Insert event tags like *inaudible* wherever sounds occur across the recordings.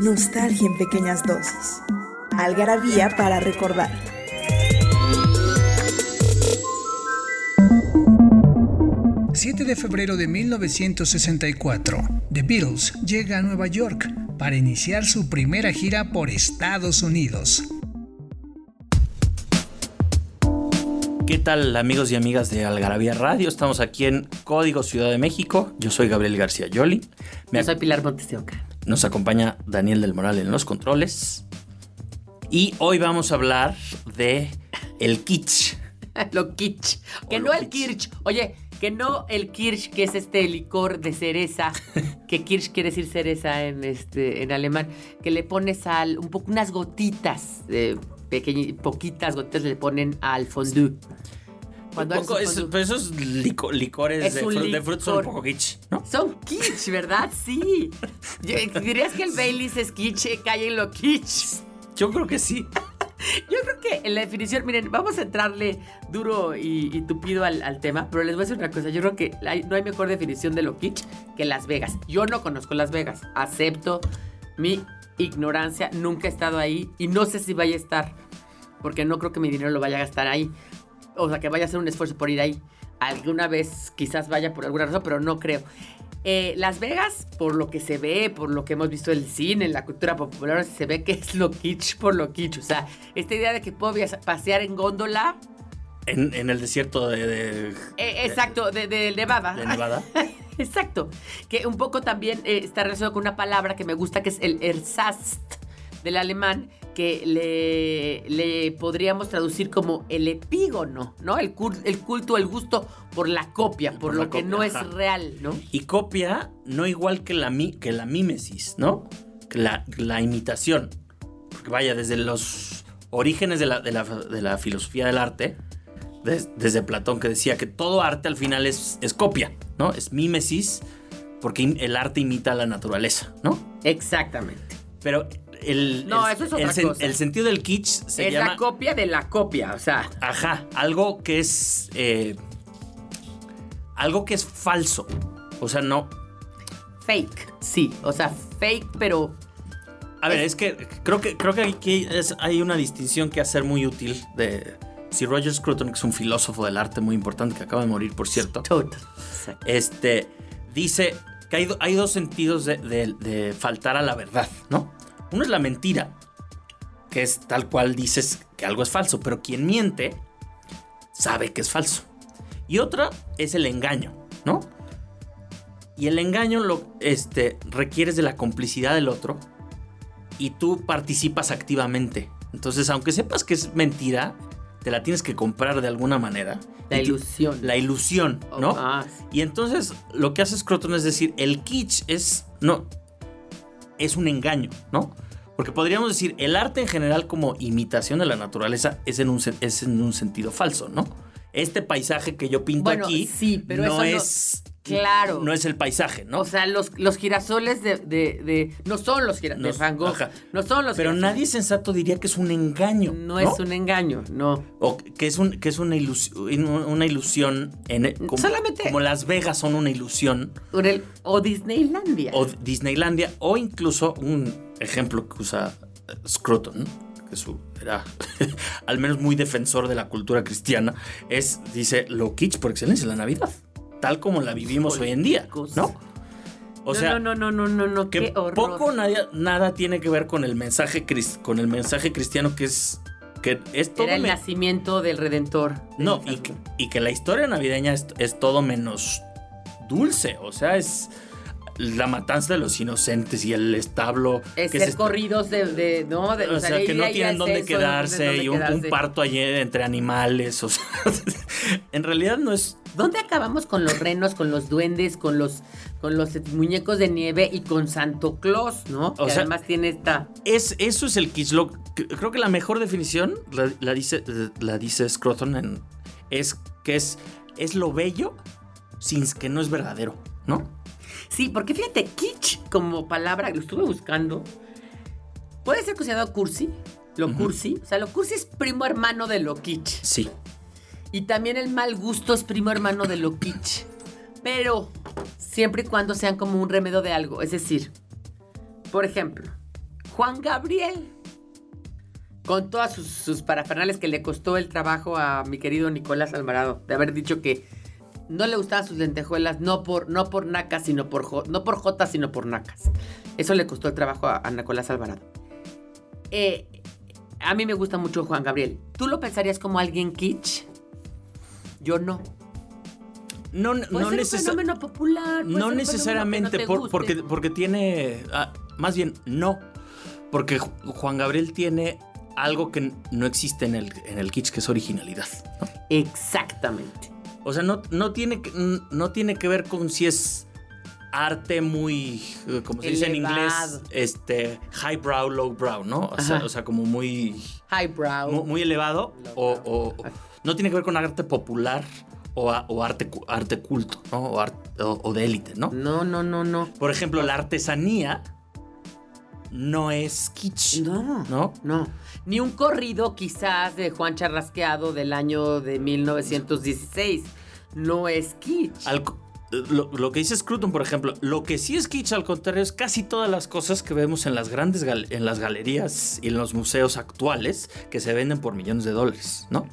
Nostalgia en pequeñas dosis. Algarabía para recordar. ...7 de febrero de 1964... The Beatles llega a Nueva York... ...para iniciar su primera gira por Estados Unidos... ¿Qué tal amigos y amigas de Algarabía Radio? Estamos aquí en Código Ciudad de México. Yo soy Gabriel García Yoli. Me Yo soy Pilar Montes de Oca. Nos acompaña Daniel del Moral en los controles. Y hoy vamos a hablar de el kitsch. *laughs* lo kitsch. Que no el kirsch. Oye, que no el kirsch, que es este licor de cereza, *laughs* que kirsch quiere decir cereza en, este, en alemán, que le pones sal, un poco, unas gotitas, eh, poquitas gotitas le ponen al fondue. Cuando poco, pero esos licores de, frutos son un poco kitsch, ¿no? Son kitsch, ¿verdad? Sí. ¿Dirías que el Baileys es kitsch, eh, cae en lo kitsch? Yo creo que sí. *laughs* Yo creo que en la definición, miren, vamos a entrarle duro y, tupido al, tema, pero les voy a decir una cosa. Yo creo que no hay mejor definición de lo kitsch que Las Vegas. Yo no conozco Las Vegas. Acepto mi ignorancia. Nunca he estado ahí y no sé si vaya a estar, porque no creo que mi dinero lo vaya a gastar ahí o sea, que vaya a hacer un esfuerzo por ir ahí. Alguna vez quizás vaya por alguna razón, pero no creo. Eh, Las Vegas, por lo que se ve, por lo que hemos visto en el cine, en la cultura popular, se ve que es lo kitsch por lo kitsch. O sea, esta idea de que puedo pasear en góndola. En, el desierto de. Eh, exacto, de, de, Nevada. De Nevada. *laughs* exacto. Que un poco también eh, está relacionado con una palabra que me gusta, que es el ersatz del alemán, que le, le podríamos traducir como el epígono, ¿no? El, el culto, el gusto por la copia, por, lo que no es real, ¿no? Y copia no igual que la, que la mímesis, ¿no? Que la, la imitación. Porque vaya, desde los orígenes de la, de la, filosofía del arte, desde Platón que decía que todo arte al final es, es copia, ¿no? Es mímesis porque el arte imita a la naturaleza, ¿no? Exactamente. Pero el, no, eso es otra el, cosa. el sentido del kitsch se es llama. Es la copia de la copia, o sea. Ajá, algo que es. Eh, algo que es falso. O sea, no. Fake, sí. O sea, fake, pero. A ver, es, que creo que creo que aquí hay una distinción que hacer muy útil de. Si Roger Scruton, que es un filósofo del arte muy importante, que acaba de morir, por cierto. Total. Este. Dice que hay, hay dos sentidos de, de faltar a la verdad, ¿no? Uno es la mentira, que es tal cual dices que algo es falso, pero quien miente sabe que es falso. Y otra es el engaño, ¿no? Y el engaño lo este, requieres de la complicidad del otro y tú participas activamente. Entonces, aunque sepas que es mentira, te la tienes que comprar de alguna manera. La ilusión. La ilusión, ¿no? Ah, y entonces lo que hace Scroton es decir, el kitsch es, no, es un engaño, ¿no? Porque podríamos decir, el arte en general como imitación de la naturaleza es en un, es en un sentido falso, ¿no? Este paisaje que yo pinto aquí sí, pero no es... Claro. No es el paisaje, ¿no? O sea, los, los girasoles de, No son los girasoles de Van Gogh. No son los Pero nadie sensato diría que es un engaño. No, es un engaño, no. O que es, un, que es una, ilusión, una ilusión. En, como, Solamente. Como Las Vegas son una ilusión. O Disneylandia. O Disneylandia. O incluso un ejemplo que usa Scruton, que su, era *laughs* al menos muy defensor de la cultura cristiana, es, dice, lo kitsch por excelencia, la Navidad tal como la vivimos hoy en día, ¿no? O sea, no, no, no, no, no, que poco nada, nada tiene que ver con el mensaje con el mensaje cristiano que es que es todo Era el nacimiento del Redentor. no, y que, la historia navideña es, todo menos dulce, o sea, es la matanza de los inocentes y el establo. Es que corridos de, no, o, sea, que no tienen dónde quedarse y un, parto allí entre animales. O sea, *laughs* en realidad no es ¿Dónde acabamos con los renos, con los duendes, con los, con los muñecos de nieve y con Santo Claus, ¿no? O que sea, además tiene esta. Es, eso es el c- creo que la mejor definición la, la dice, la dice Scruton en- es que es, es lo bello sin que no es verdadero, ¿no? Sí, porque fíjate, kitsch como palabra, lo estuve buscando, puede ser considerado cursi, lo cursi. O sea, lo cursi es primo hermano de lo kitsch. Sí. Y también el mal gusto es primo hermano de lo kitsch. Pero siempre y cuando sean como un remedio de algo. Es decir, por ejemplo, Juan Gabriel. Con todas sus, sus parafernales que le costó el trabajo a mi querido Nicolás Alvarado. De haber dicho que no le gustaban sus lentejuelas, no por, no por nacas, sino por no por jotas, sino por nacas. Eso le costó el trabajo a, a Nicolás Alvarado. Eh, a mí me gusta mucho Juan Gabriel. ¿Tú lo pensarías como alguien kitsch? Yo no. No, Puede no, ser un fenómeno popular. puede ser no un necesariamente fenómeno que no por- porque, porque tiene. ah, más bien, no. Porque Ju- Juan Gabriel tiene algo que no existe en el, en el kitsch, que es originalidad. ¿no? Exactamente. O sea, no, no, tiene, que- no tiene que ver con si es arte muy, eh, como se dice en inglés, Elevado. este, highbrow, lowbrow, ¿no? O sea, o sea, como muy, Highbrow. mu- muy elevado o, o- o- no tiene que ver con arte popular o, a- o arte, arte culto, ¿no? O, ar- o- o de élite, ¿no? No, no, no, no. Por ejemplo, la artesanía no es kitsch, No. ¿no? No. Ni un corrido quizás de Juan Charrasqueado del año de 1916. No es kitsch. Al lo, lo que dice Scruton, por ejemplo, lo que sí es kitsch, al contrario, es casi todas las cosas que vemos en las grandes gal- en las galerías y en los museos actuales que se venden por millones de dólares, ¿no?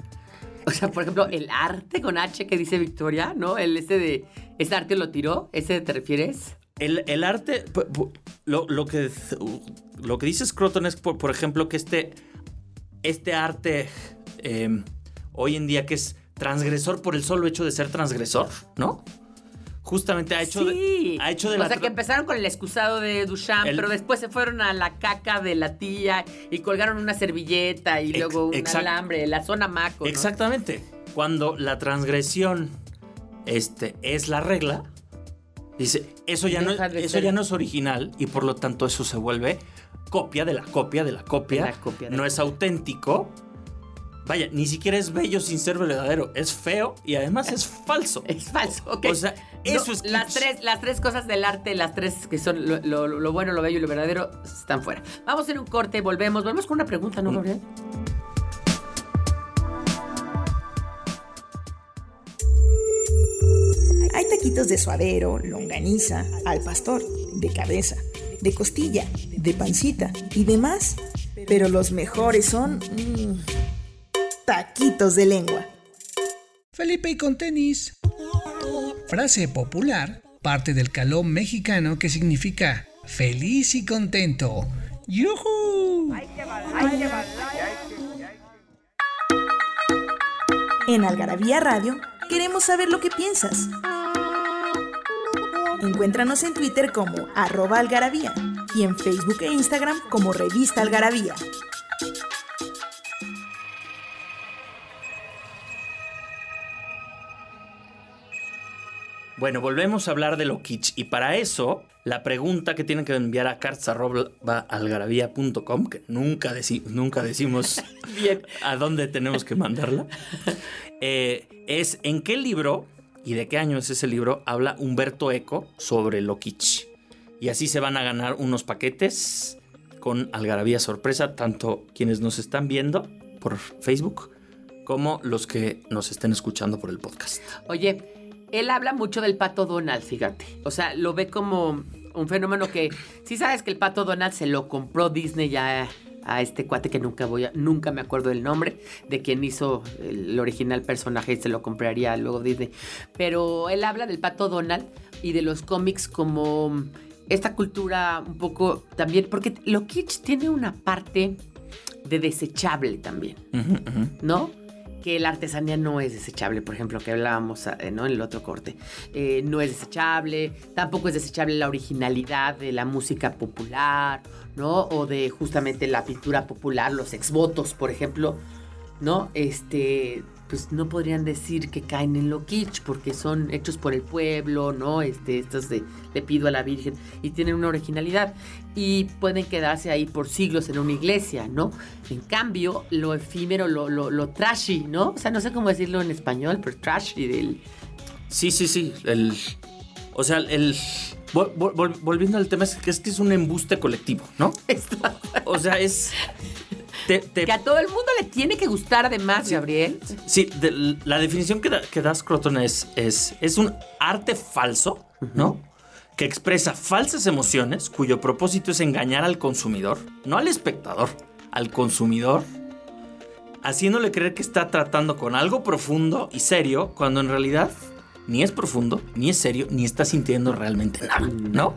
O sea, por ejemplo, el arte con H que dice Victoria, ¿no? El ese de. ¿Ese arte lo tiró? ¿Ese te refieres? El, el arte, lo, lo que, lo que dice Scruton es, por, por ejemplo, que este, este arte eh, hoy en día que es transgresor por el solo hecho de ser transgresor, ¿no? Justamente ha hecho, sí. de, ha hecho de o la sea, que empezaron con el excusado de Duchamp, El- pero después se fueron a la caca de la tía y colgaron una servilleta y Ex- luego un exact- alambre, la zona maco. ¿no? Exactamente. Cuando la transgresión este, es la regla, dice, eso ya, no, Deja eso ser- ya no es original y por lo tanto eso se vuelve copia de la copia de la copia. De la copia de no la es auténtico. Vaya, ni siquiera es bello sin ser verdadero. Es feo y además *laughs* es falso. Es falso, ok. O sea, eso es las tres, las tres cosas del arte, las tres que son lo, lo- lo bueno, lo bello y lo verdadero, están fuera. Vamos a hacer un corte, volvemos. Volvemos con una pregunta, ¿no, Gabriel? Hay taquitos de suadero, longaniza, al pastor, de cabeza, de costilla, de pancita y demás. Pero los mejores son... mm, taquitos de lengua. Felipe y con tenis. Frase popular, parte del caló mexicano que significa feliz y contento. ¡Yujú! En Algarabía Radio queremos saber lo que piensas. Encuéntranos en Twitter como arroba algarabía y en Facebook e Instagram como revista algarabía. Bueno, volvemos a hablar de lo kitsch. Y para eso, la pregunta que tienen que enviar a cartas.algarabía.com, que nunca, deci- nunca decimos *laughs* Bien. a dónde tenemos que mandarla, *laughs* eh, es en qué libro y de qué año es ese libro habla Humberto Eco sobre lo kitsch. Y así se van a ganar unos paquetes con Algarabía sorpresa, tanto quienes nos están viendo por Facebook como los que nos estén escuchando por el podcast. Oye, él habla mucho del pato Donald, fíjate. O sea, lo ve como un fenómeno que. Sí sabes que el pato Donald se lo compró Disney ya a este cuate que nunca voy a. Nunca me acuerdo del nombre de quien hizo el original personaje y se lo compraría luego Disney. Pero él habla del pato Donald y de los cómics como esta cultura un poco también. Porque lo kitsch tiene una parte de desechable también. ¿no? Que la artesanía no es desechable, por ejemplo, que hablábamos eh, ¿no? en el otro corte. Eh, no es desechable, tampoco es desechable la originalidad de la música popular, ¿no? O de justamente la pintura popular, los exvotos, por ejemplo, ¿no? Este, pues no podrían decir que caen en lo kitsch porque son hechos por el pueblo, ¿no? Este, estos de le pido a la Virgen y tienen una originalidad y pueden quedarse ahí por siglos en una iglesia, ¿no? En cambio, lo efímero, lo, lo, lo trashy, ¿no? O sea, no sé cómo decirlo en español, pero trashy del... Sí, sí, sí. El, o sea, el... vol- vol- volviendo al tema, es que es que es un embuste colectivo, ¿no? *laughs* O sea, es... te- te- Que a todo el mundo le tiene que gustar además, Gabriel. Sí, de- la definición que da, que da Scruton es, es, es un arte falso, ¿no? Que expresa falsas emociones cuyo propósito es engañar al consumidor, no al espectador, al consumidor, haciéndole creer que está tratando con algo profundo y serio cuando en realidad ni es profundo, ni es serio, ni está sintiendo realmente nada, ¿no?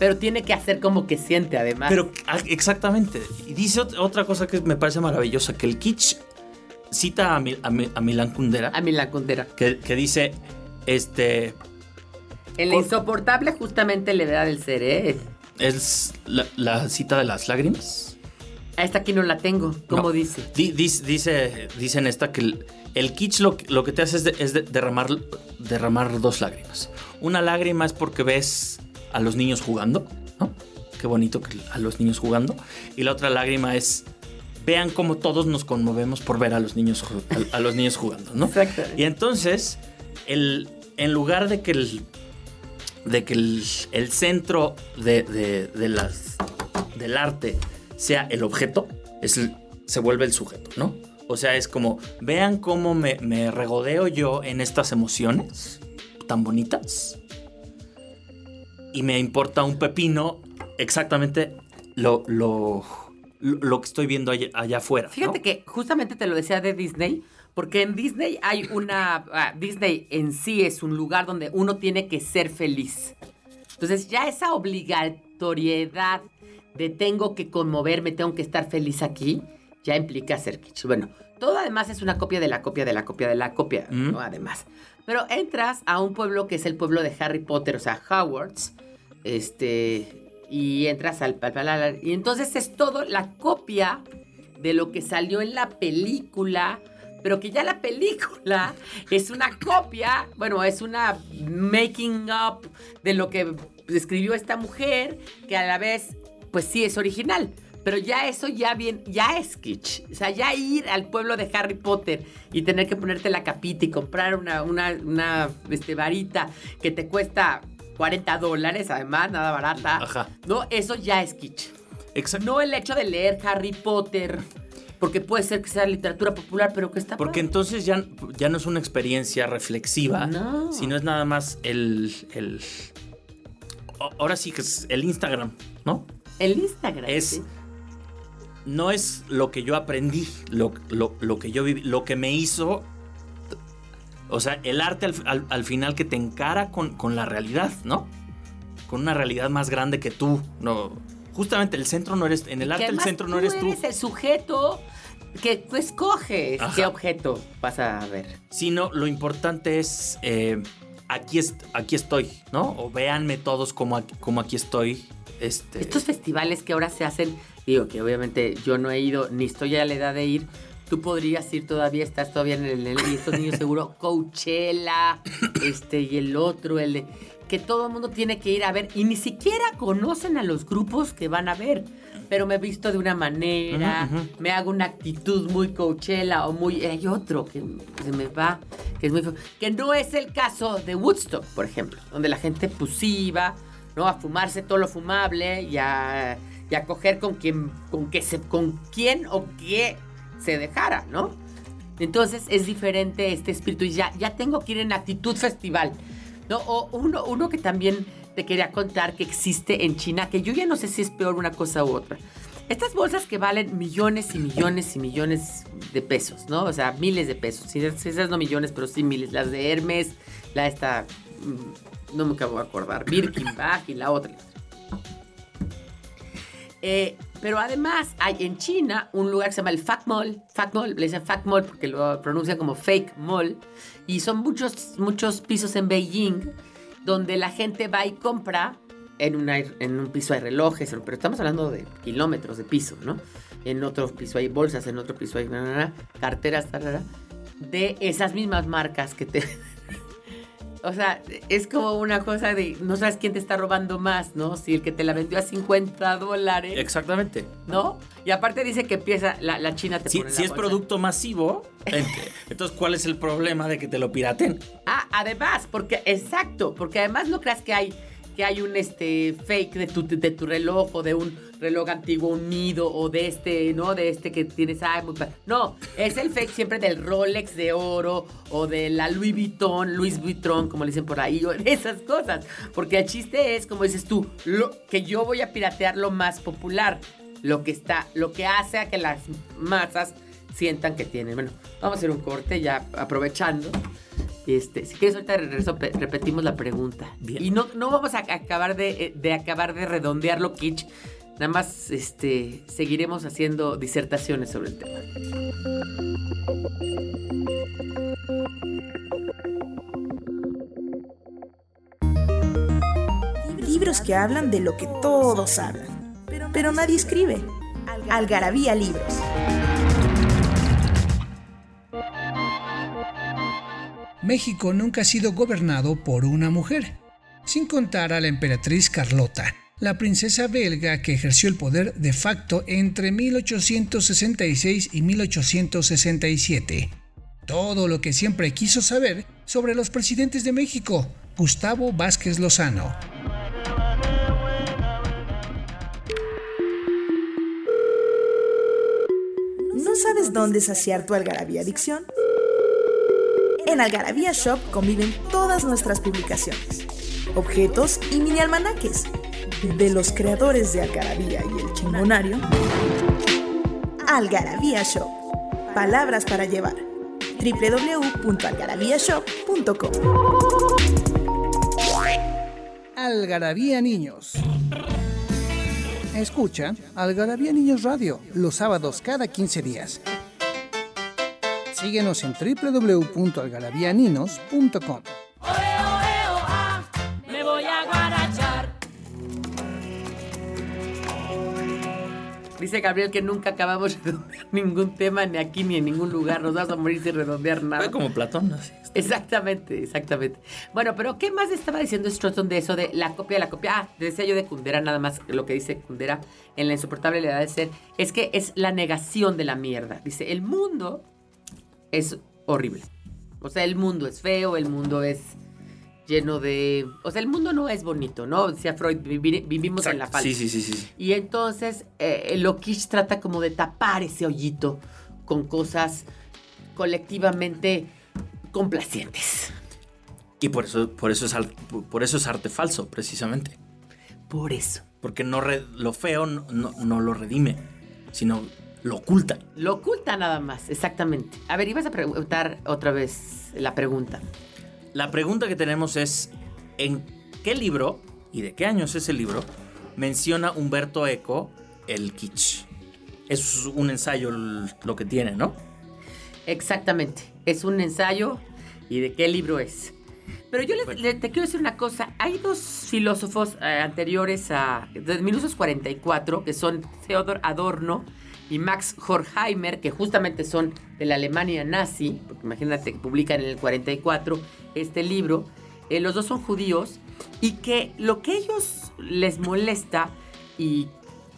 Pero tiene que hacer como que siente además. Pero ah, exactamente. Y dice ot- otra cosa que me parece maravillosa, que el kitsch cita a, Mi- a a Milán Kundera, A mí la condera. que, que dice, este, En la insoportable justamente levedad del ser, ¿eh? es la, la cita de las lágrimas. Esta aquí no la tengo. ¿Cómo No. dice? Di- dice, dice en esta que el, el kitsch lo, que- lo que te hace es, de- es de- derramar, derramar dos lágrimas. Una lágrima es porque ves a los niños jugando, ¿no? Qué bonito que a los niños jugando. Y la otra lágrima es vean cómo todos nos conmovemos por ver a los niños, a, a los niños jugando, ¿no? Exactamente. Y entonces, el, en lugar de que el, de que el, el centro de, de- de las, del arte sea el objeto, es el- se vuelve el sujeto, ¿no? O sea, es como, vean cómo me, me regodeo yo en estas emociones tan bonitas. Y me importa un pepino exactamente lo, lo, lo, que estoy viendo allá, allá afuera. ¿no? Fíjate que justamente te lo decía de Disney, porque en Disney hay una... ah, Disney en sí es un lugar donde uno tiene que ser feliz. Entonces ya esa obligatoriedad de tengo que conmoverme, tengo que estar feliz aquí, ya implica ser kitsch. Bueno, todo además es una copia de la copia de la copia de la copia, Mm. ¿no? Además. Pero entras a un pueblo que es el pueblo de Harry Potter, o sea, Hogwarts, este, y entras al, al- al- y entonces es todo la copia de lo que salió en la película, pero que ya la película *laughs* es una copia, bueno, es una making up de lo que escribió esta mujer, que a la vez, pues sí es original. Pero ya eso ya bien, ya es kitsch. O sea, ya ir al pueblo de Harry Potter y tener que ponerte la capita y comprar una, una, una este, varita que te cuesta 40 dólares, además, nada barata. Ajá. No, eso ya es kitsch. Exacto. No el hecho de leer Harry Potter, porque puede ser que sea literatura popular, pero que está Porque padre. entonces ya, ya no es una experiencia reflexiva, No. sino es nada más el, el- Ahora sí que es el Instagram, ¿no? El Instagram. Es... ¿sí? No es lo que yo aprendí, lo, lo- lo que yo viví, lo que me hizo... O sea, el arte al, al- al final que te encara con, con la realidad, ¿no? Con una realidad más grande que tú. No, justamente el centro no eres... En el arte el centro no eres tú. eres el sujeto que tú escoges Ajá. qué objeto vas a ver. sino lo importante es eh, aquí, est- aquí estoy, ¿no? O véanme todos como, aquí- como aquí estoy. Este, Estos festivales que ahora se hacen, digo que obviamente yo no he ido, ni estoy a la edad de ir. Tú podrías ir todavía, estás todavía en el, y estos niños seguro, *laughs* Coachella, este, y el otro, el de, que todo el mundo tiene que ir a ver, y ni siquiera conocen a los grupos que van a ver, pero me he visto de una manera, me hago una actitud muy Coachella, o muy, hay otro que se me va, que es muy que no es el caso de Woodstock, por ejemplo, donde la gente iba, ¿no? A fumarse todo lo fumable y a, y a coger con quien, con que se, con quién o qué se dejara, ¿no? Entonces es diferente este espíritu y ya, ya tengo que ir en actitud festival, ¿no? O uno, uno que también te quería contar que existe en China, que yo ya no sé si es peor una cosa u otra. Estas bolsas que valen millones y millones y millones de pesos, ¿no? O sea, miles de pesos. Sí, esas no millones, pero sí miles. Las de Hermes, la esta, mm, no me acabo de acordar, Birkenbach *laughs* y la otra. Eh, pero además hay en China un lugar que se llama el Fat Mall. Mall, le dicen Fat Mall porque lo pronuncian como Fake Mall. Y son muchos, muchos pisos en Beijing donde la gente va y compra. En, una- en un piso hay relojes, pero estamos hablando de kilómetros de piso, ¿no? En otro piso hay bolsas, en otro piso hay na, carteras, de esas mismas marcas que te... O sea, es como una cosa de no sabes quién te está robando más, ¿no? Si el que te la vendió a 50 dólares. Exactamente. ¿No? Y aparte dice que empieza, la, la China te Si, pone la si es bolsa. producto masivo, ent- entonces ¿cuál es el problema de que te lo piraten? Ah, además, porque, exacto, porque además no creas que hay, que hay un este fake de tu, de tu reloj o de un reloj antiguo, un nido o de este, ¿no? De este que tienes, ay, No, es el fake siempre del Rolex de oro o de la Louis Vuitton, Louis Vuitton, como le dicen por ahí, *laughs* esas cosas. Porque el chiste es, como dices tú, lo, que yo voy a piratear lo más popular, lo que está, lo que hace a que las masas sientan que tienen. Bueno, vamos a hacer un corte ya aprovechando. Este, si quieres ahorita de regreso pe- repetimos la pregunta. Bien. Y no, no vamos a acabar de, eh, de acabar de redondearlo, Kitsch. Nada más este, seguiremos haciendo disertaciones sobre el tema. Libros que hablan de lo que todos hablan, pero nadie escribe. Algarabía Libros. México nunca ha sido gobernado por una mujer, sin contar a la emperatriz Carlota, la princesa belga que ejerció el poder de facto entre 1866 y 1867. Todo lo que siempre quiso saber sobre los presidentes de México, Gustavo Vázquez Lozano. ¿No sabes dónde saciar tu algarabía adicción? En Algarabía Shop conviven todas nuestras publicaciones, objetos y mini almanaques. De los creadores de Algarabía y el Chingonario. Algarabía Shop. Palabras para llevar. www.algarabíashop.com Algarabía Niños. Escucha Algarabía Niños Radio los sábados cada 15 días. Síguenos en www.algarabianinos.com. Me voy a guarachar. Dice Gabriel que nunca acabamos de redondear *laughs* ningún tema, ni aquí ni en ningún lugar. Nos vamos a morir sin redondear nada. Fue como Platón, así. Exactamente, exactamente. Bueno, pero ¿qué más estaba diciendo Stratton de eso de la copia de la copia? Ah, decía yo de Kundera, nada más lo que dice Kundera en la insoportable edad de ser, es que es la negación de la mierda. Dice, el mundo es horrible. O sea, el mundo es feo, el mundo es lleno de... O sea, el mundo no es bonito, ¿no? Decía Freud, vivi- vivimos en la falsa. Sí, sí, sí, sí. Y entonces eh, lo Kish trata como de tapar ese hoyito con cosas colectivamente complacientes. Y por eso, por eso es por eso es arte falso, precisamente. Por eso. Porque no re- lo feo no, no- no lo redime, sino lo oculta. Lo oculta nada más, exactamente. A ver, ibas a preguntar otra vez la pregunta. La pregunta que tenemos es, ¿en qué libro, y de qué año es ese libro, menciona Humberto Eco el kitsch? Es un ensayo lo que tiene, ¿no? Exactamente. Es un ensayo. ¿Y de qué libro es? Pero yo le- le- te quiero decir una cosa. Hay dos filósofos eh, anteriores a de 1944 que son Theodor Adorno y Max Horkheimer, que justamente son de la Alemania nazi, porque imagínate que publican en el 44 este libro. Eh, los dos son judíos y que lo que ellos les molesta y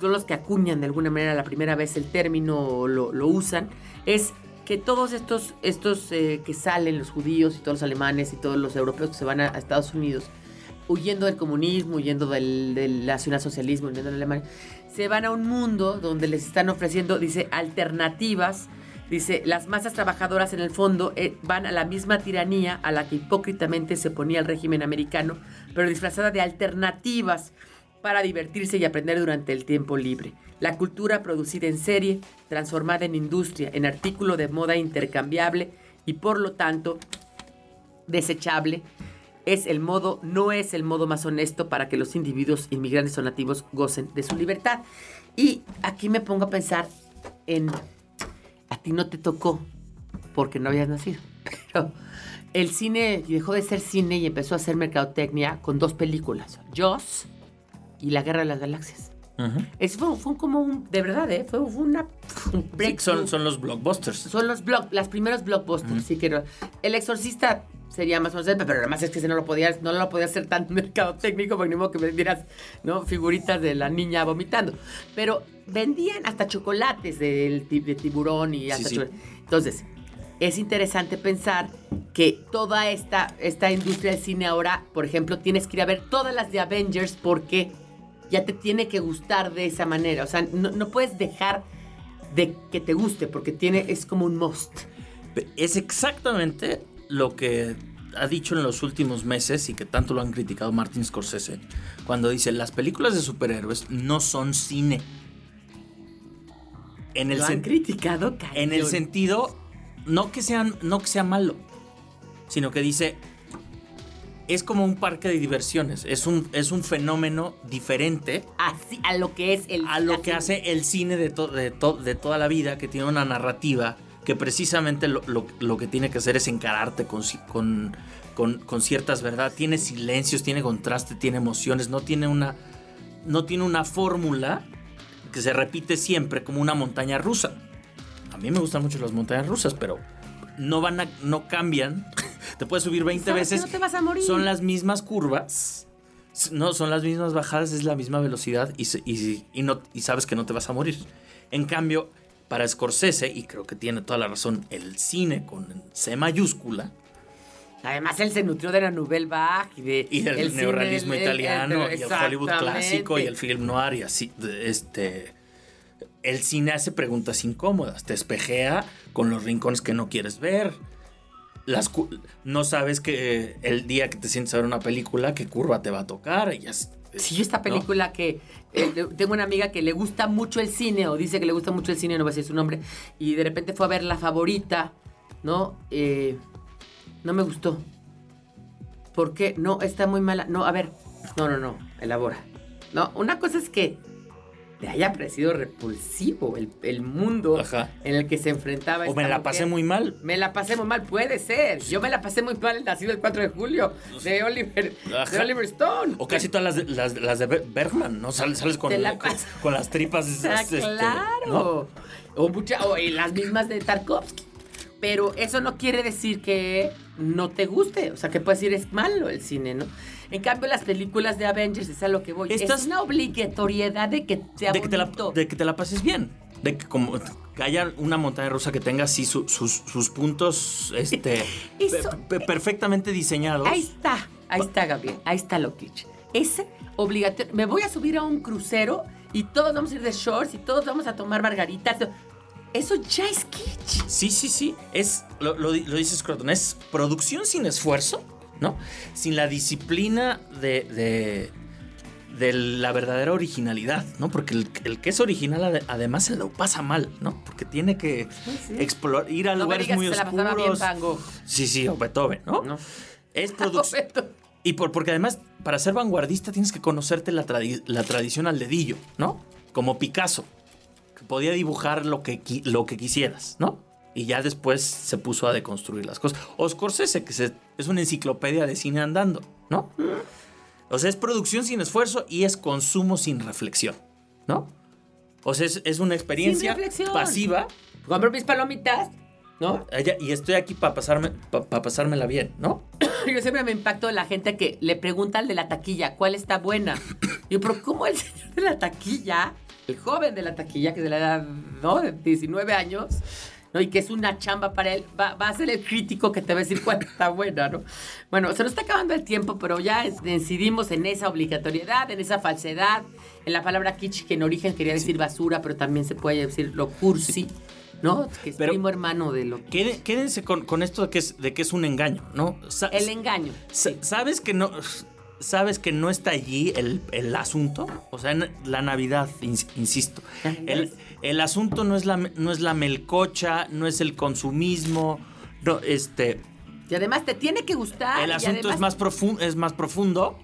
son los que acuñan de alguna manera la primera vez el término lo, lo usan, es que todos estos, estos eh, que salen, los judíos y todos los alemanes y todos los europeos que se van a, a Estados Unidos, huyendo del comunismo, huyendo del, del nacionalsocialismo, huyendo de Alemania, se van a un mundo donde les están ofreciendo, dice, alternativas. Dice, las masas trabajadoras en el fondo eh, van a la misma tiranía a la que hipócritamente se ponía el régimen americano, pero disfrazada de alternativas para divertirse y aprender durante el tiempo libre. La cultura producida en serie, transformada en industria, en artículo de moda intercambiable y por lo tanto desechable, es el modo, no es el modo más honesto para que los individuos inmigrantes o nativos gocen de su libertad. Y aquí me pongo a pensar en, a ti no te tocó porque no habías nacido, *laughs* pero el cine dejó de ser cine y empezó a ser mercadotecnia con dos películas, Jaws y La Guerra de las Galaxias. Es, fue, fue como un, de verdad, ¿eh? Fue, fue una un Sí, breakthrough. son, son los blockbusters. Son los block, las primeros blockbusters, sí que no. El exorcista sería más o menos, pero además es que ese no lo podía, no lo podía hacer tan *laughs* mercado técnico, porque ni modo que vendieras, ¿no? Figuritas de la niña vomitando. Pero vendían hasta chocolates ti- de tiburón y hasta sí. Entonces, es interesante pensar que toda esta, esta industria del cine ahora, por ejemplo, tienes que ir a ver todas las de Avengers porque ya te tiene que gustar de esa manera. O sea, no, no puedes dejar de que te guste porque tiene, es como un must. Es exactamente lo que ha dicho en los últimos meses y que tanto lo han criticado Martin Scorsese, cuando dice las películas de superhéroes no son cine. En el, Lo han criticado, en el cañón. sentido, no que, sean, no que sea malo, sino que dice, es como un parque de diversiones, es un, es un fenómeno diferente Así, a lo que es el... a lo que hace el cine de, to- de, to- de toda la vida, que tiene una narrativa que precisamente lo, lo- lo que tiene que hacer es encararte con, con, con- con ciertas verdades. Tiene silencios, tiene contraste, tiene emociones, no tiene una, no tiene una fórmula que se repite siempre como una montaña rusa. A mí me gustan mucho las montañas rusas, pero no van a, no cambian. *laughs* Te puedes subir 20 Sabes que veces. no te vas a morir. Son las mismas curvas. No, son las mismas bajadas, es la misma velocidad y, y- y no, y sabes que no te vas a morir. En cambio, para Scorsese, y creo que tiene toda la razón, el cine con C mayúscula Además, él se nutrió de la Nouvelle Vague y, de, y del el cine, neorrealismo el- el- italiano y el Hollywood clásico y el film noir y así. Este, el cine hace preguntas incómodas, te espejea con los rincones que no quieres ver. Las, no sabes que el día que te sientes a ver una película, qué curva te va a tocar. Y es- Sí, yo esta ¿no? película que eh, tengo una amiga que le gusta mucho el cine o dice que le gusta mucho el cine, no voy a decir su nombre, y de repente fue a ver la favorita, ¿no? Eh, no me gustó. ¿Por qué? No, está muy mala. No, a ver, no, no, no, elabora. No, una cosa es que le haya parecido repulsivo el, el mundo Ajá. en el que se enfrentaba. O esta me la mujer. pasé muy mal. Me la pasé muy mal, puede ser. Yo me la pasé muy mal el nacido el 4 de julio de Oliver, de. Oliver Stone. O casi todas las de, las, las de Ber- Bergman, ¿no? Sales, sales con, la con, las tripas. *laughs* Ah, este, claro. ¿no? O, mucha, o y las mismas de Tarkovsky. Pero eso no quiere decir que no te guste. O sea, que puedes decir es malo el cine, ¿no? En cambio, las películas de Avengers es a lo que voy. Estas- Es una obligatoriedad de que sea de que, te la, de que te la pases bien. De que como que haya una montaña rusa que tenga así su- sus, sus puntos este, *laughs* Eso- pe- pe- perfectamente diseñados. Ahí está, ahí está, Gabriel. Ahí está lo kitsch. Es obligatorio. Me voy a subir a un crucero y todos vamos a ir de shorts y todos vamos a tomar margaritas. Eso ya es kitsch. Sí, sí, sí. Es, lo, lo, lo dice Scruton, es producción sin esfuerzo, ¿no? Sin la disciplina de, de, de la verdadera originalidad, ¿no? Porque el, el que es original ade- además se lo pasa mal, ¿no? Porque tiene que explorar, ir a No me lugares digas muy que se la pasaba bien oscuros. Van Gogh. Sí, sí, o Beethoven, ¿no? No. Es *laughs* producción. Y por, porque además, para ser vanguardista tienes que conocerte la, tradi- la tradición al dedillo, ¿no? Como Picasso, que podía dibujar lo que, lo que quisieras, ¿no? Y ya después se puso a deconstruir las cosas. O Scorsese, que se- es una enciclopedia de cine andando, ¿no? O sea, es producción sin esfuerzo y es consumo sin reflexión, ¿no? O sea, es, es una experiencia pasiva Compro mis palomitas, ¿no? y estoy aquí para pasarme, para pasármela bien, ¿no? *coughs* Yo siempre me impacto de la gente que le pregunta al de la taquilla cuál está buena. *coughs* Yo, pero ¿cómo el señor de la taquilla, el joven de la taquilla, que es de la edad, ¿no? De 19 años, ¿no? Y que es una chamba para él, va, va a ser el crítico que te va a decir cuál está buena, ¿no? Bueno, se nos está acabando el tiempo, pero ya decidimos en esa obligatoriedad, en esa falsedad, en la palabra kitsch, que en origen quería decir basura, pero también se puede decir lo cursi, ¿no? Que es Pero- primo hermano de lo Quede- Quédense con, con esto de que, es, de que es un engaño, ¿no? Sa- El engaño. sa- ¿Sabes que no... ¿Sabes que no está allí el, el asunto? O sea, en la Navidad, ins- insisto. El, el asunto no es, la, no es la melcocha, no es el consumismo, no, este... Y además te tiene que gustar. el asunto además- es, más profundo, es más profundo,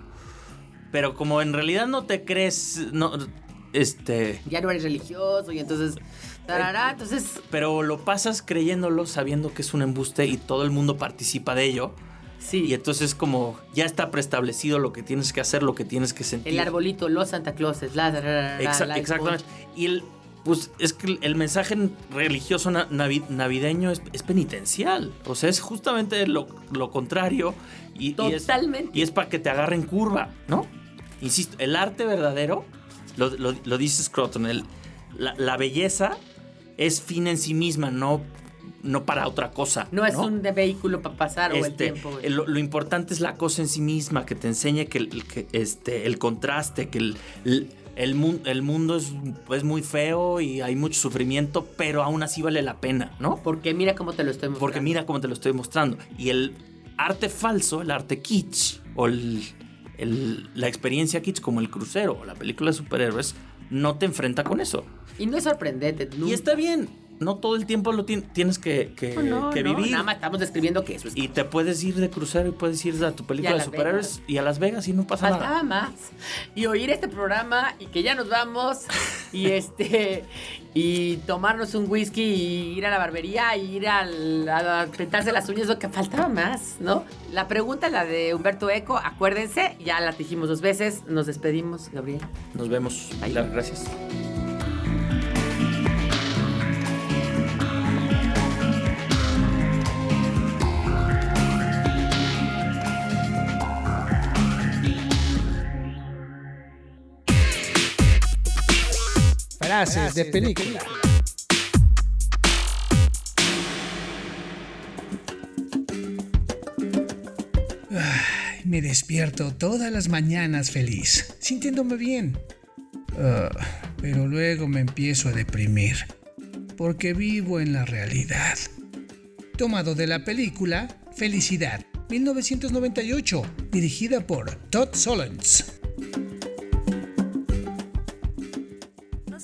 pero como en realidad no te crees... No, este... Ya no eres religioso y entonces. tarará, entonces. Pero lo pasas creyéndolo, sabiendo que es un embuste y todo el mundo participa de ello. Sí. Y entonces como ya está preestablecido lo que tienes que hacer, lo que tienes que sentir. El arbolito, los Santa Clauses, la, la, la, Exa- la- exactamente. Y el, pues es que el- mensaje religioso na- navi- navideño es, es penitencial. O sea, es justamente lo, lo contrario. Y, Totalmente. Y es, para que te agarren curva, ¿no? Insisto, el arte verdadero, lo, lo, lo dice Scruton, el- la, la belleza es fin en sí misma, no, no para otra cosa. No es un de vehículo para pasar o el Este, tiempo. lo, lo importante es la cosa en sí misma, que te enseñe que el, que, este, el contraste, que el, el, el mun- el mundo es, es muy feo y hay mucho sufrimiento, pero aún así vale la pena, ¿no? Porque mira cómo te lo estoy mostrando. Porque mira cómo te lo estoy mostrando. Y el arte falso, el arte kitsch, o el- el- la experiencia kitsch como el crucero o la película de superhéroes, no te enfrenta con eso. Y no es sorprendente. Y está bien, no todo el tiempo lo tien- tienes que, que- No, no, que no, vivir. Nada más estamos describiendo que eso es. Y te puedes ir de crucero y puedes ir a tu película de superhéroes y a Las Vegas y no pasa Faltaba nada. más. Y oír este programa y que ya nos vamos y *laughs* este y tomarnos un whisky y ir a la barbería y ir al- a, pintarse las uñas, lo que faltaba más, ¿no? La pregunta, la de Humberto Eco, acuérdense, ya la dijimos dos veces, nos despedimos, Gabriel. Nos vemos. Gracias. Frases de película. Ay, me despierto todas las mañanas feliz, sintiéndome bien. Ah, pero luego me empiezo a deprimir, porque vivo en la realidad. Tomado de la película Felicidad, 1998, dirigida por Todd Solondz.